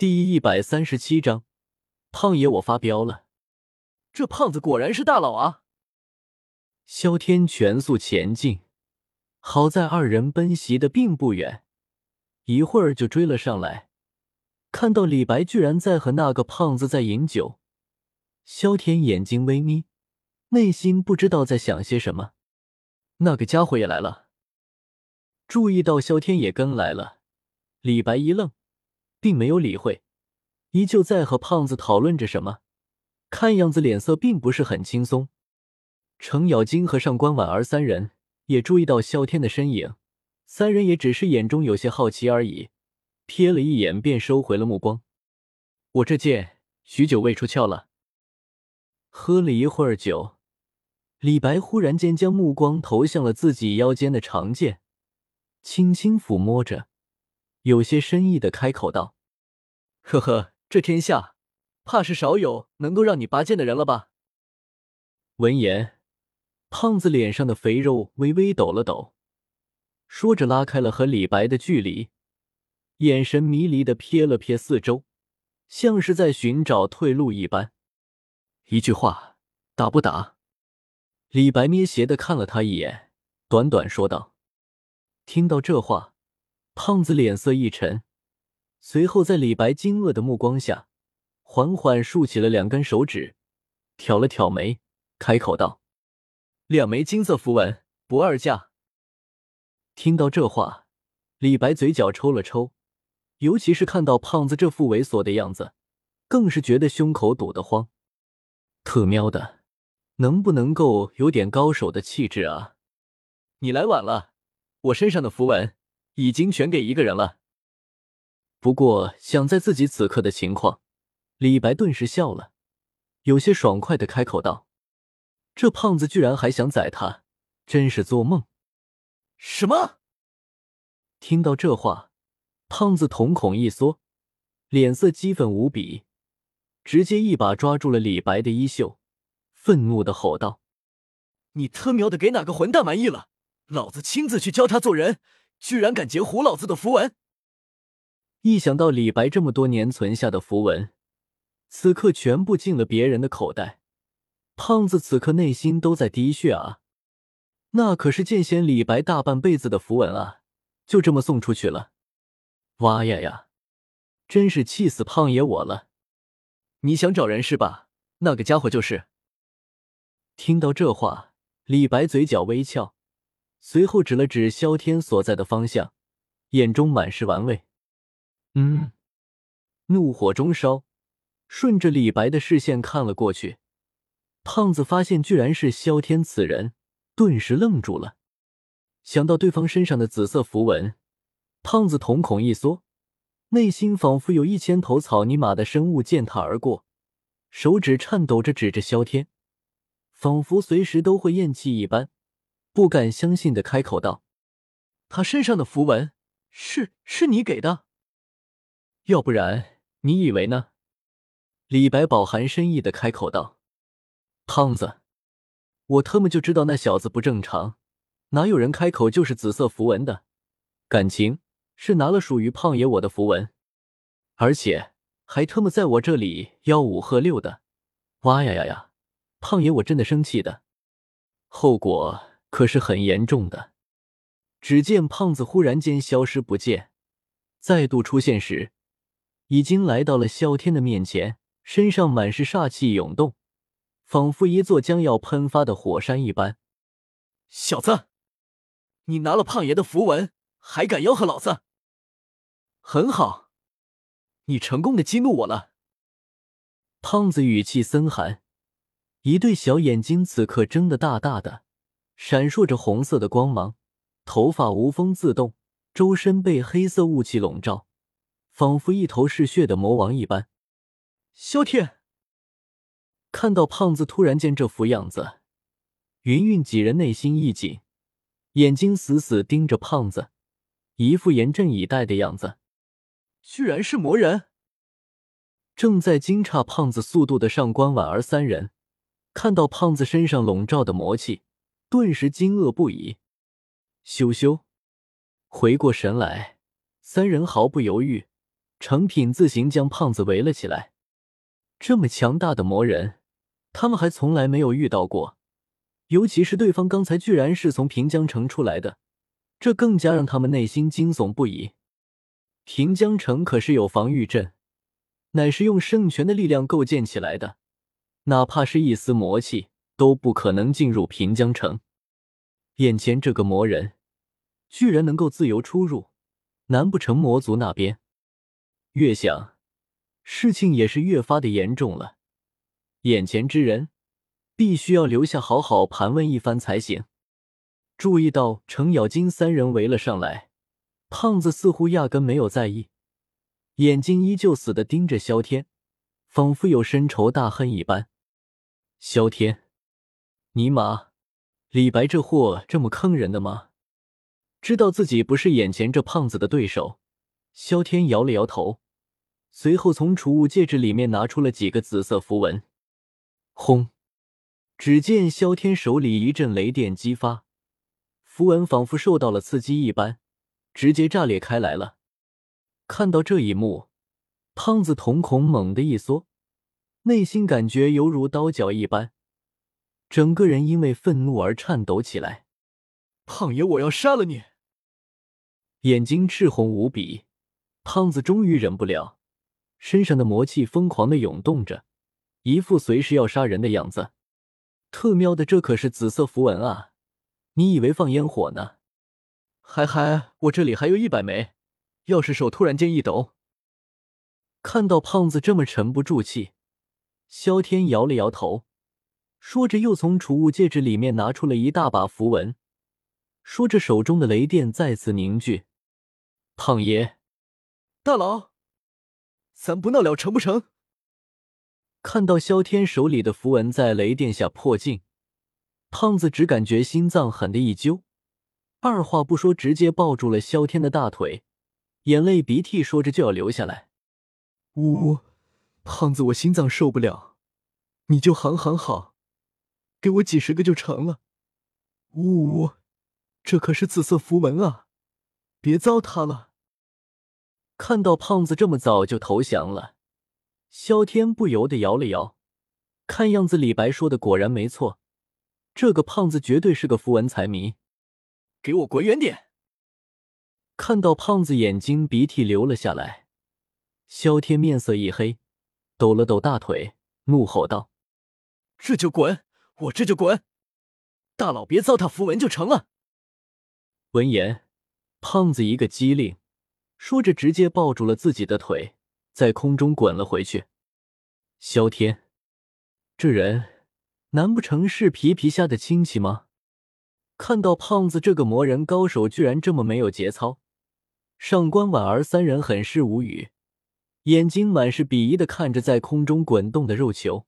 第一百三十七章，胖爷我发飙了！这胖子果然是大佬啊！萧天全速前进，好在二人奔袭的并不远，一会儿就追了上来。看到李白居然在和那个胖子在饮酒，萧天眼睛微眯，内心不知道在想些什么。那个家伙也来了，注意到萧天也跟来了，李白一愣。并没有理会，依旧在和胖子讨论着什么，看样子脸色并不是很轻松。程咬金和上官婉儿三人也注意到萧天的身影，三人也只是眼中有些好奇而已，瞥了一眼便收回了目光。我这剑许久未出鞘了。喝了一会儿酒，李白忽然间将目光投向了自己腰间的长剑，轻轻抚摸着。有些深意的开口道：“呵呵，这天下怕是少有能够让你拔剑的人了吧？”闻言，胖子脸上的肥肉微微抖了抖，说着拉开了和李白的距离，眼神迷离的瞥了瞥四周，像是在寻找退路一般。一句话，打不打？李白咩斜的看了他一眼，短短说道：“听到这话。”胖子脸色一沉，随后在李白惊愕的目光下，缓缓竖起了两根手指，挑了挑眉，开口道：“两枚金色符文，不二价。”听到这话，李白嘴角抽了抽，尤其是看到胖子这副猥琐的样子，更是觉得胸口堵得慌。特喵的，能不能够有点高手的气质啊？你来晚了，我身上的符文。已经全给一个人了。不过想在自己此刻的情况，李白顿时笑了，有些爽快的开口道：“这胖子居然还想宰他，真是做梦！”什么？听到这话，胖子瞳孔一缩，脸色激愤无比，直接一把抓住了李白的衣袖，愤怒的吼道：“你他喵的给哪个混蛋满意了？老子亲自去教他做人！”居然敢截胡老子的符文！一想到李白这么多年存下的符文，此刻全部进了别人的口袋，胖子此刻内心都在滴血啊！那可是剑仙李白大半辈子的符文啊，就这么送出去了！哇呀呀，真是气死胖爷我了！你想找人是吧？那个家伙就是。听到这话，李白嘴角微翘。随后指了指萧天所在的方向，眼中满是玩味。嗯，怒火中烧，顺着李白的视线看了过去，胖子发现居然是萧天此人，顿时愣住了。想到对方身上的紫色符文，胖子瞳孔一缩，内心仿佛有一千头草泥马的生物践踏而过，手指颤抖着指着萧天，仿佛随时都会咽气一般。不敢相信的开口道：“他身上的符文是是你给的？要不然你以为呢？”李白饱含深意的开口道：“胖子，我特么就知道那小子不正常，哪有人开口就是紫色符文的？感情是拿了属于胖爷我的符文，而且还特么在我这里吆五喝六的！哇呀呀呀！胖爷我真的生气的，后果……”可是很严重的。只见胖子忽然间消失不见，再度出现时，已经来到了萧天的面前，身上满是煞气涌动，仿佛一座将要喷发的火山一般。小子，你拿了胖爷的符文，还敢吆喝老子？很好，你成功的激怒我了。胖子语气森寒，一对小眼睛此刻睁得大大的。闪烁着红色的光芒，头发无风自动，周身被黑色雾气笼罩，仿佛一头嗜血的魔王一般。萧天看到胖子突然间这副样子，云云几人内心一紧，眼睛死死盯着胖子，一副严阵以待的样子。居然是魔人！正在惊诧胖子速度的上官婉儿三人，看到胖子身上笼罩的魔气。顿时惊愕不已，羞羞，回过神来，三人毫不犹豫，成品自行将胖子围了起来。这么强大的魔人，他们还从来没有遇到过，尤其是对方刚才居然是从平江城出来的，这更加让他们内心惊悚不已。平江城可是有防御阵，乃是用圣泉的力量构建起来的，哪怕是一丝魔气都不可能进入平江城。眼前这个魔人，居然能够自由出入，难不成魔族那边？越想，事情也是越发的严重了。眼前之人，必须要留下好好盘问一番才行。注意到程咬金三人围了上来。胖子似乎压根没有在意，眼睛依旧死的盯着萧天，仿佛有深仇大恨一般。萧天，尼玛，李白这货这么坑人的吗？知道自己不是眼前这胖子的对手，萧天摇了摇头，随后从储物戒指里面拿出了几个紫色符文。轰！只见萧天手里一阵雷电激发，符文仿佛受到了刺激一般。直接炸裂开来了！看到这一幕，胖子瞳孔猛地一缩，内心感觉犹如刀绞一般，整个人因为愤怒而颤抖起来。胖爷，我要杀了你！眼睛赤红无比，胖子终于忍不了，身上的魔气疯狂的涌动着，一副随时要杀人的样子。特喵的，这可是紫色符文啊！你以为放烟火呢？嗨嗨，我这里还有一百枚，要是手突然间一抖。看到胖子这么沉不住气，萧天摇了摇头，说着又从储物戒指里面拿出了一大把符文，说着手中的雷电再次凝聚。胖爷，大佬，咱不闹了成不成？看到萧天手里的符文在雷电下破镜，胖子只感觉心脏狠的一揪。二话不说，直接抱住了萧天的大腿，眼泪鼻涕说着就要流下来。呜呜，胖子，我心脏受不了，你就行行好，给我几十个就成了。呜呜，这可是紫色符文啊，别糟蹋了。看到胖子这么早就投降了，萧天不由得摇了摇。看样子李白说的果然没错，这个胖子绝对是个符文财迷。给我滚远点！看到胖子眼睛鼻涕流了下来，萧天面色一黑，抖了抖大腿，怒吼道：“这就滚！我这就滚！大佬别糟蹋符文就成了。”闻言，胖子一个机灵，说着直接抱住了自己的腿，在空中滚了回去。萧天，这人难不成是皮皮虾的亲戚吗？看到胖子这个魔人高手居然这么没有节操，上官婉儿三人很是无语，眼睛满是鄙夷的看着在空中滚动的肉球。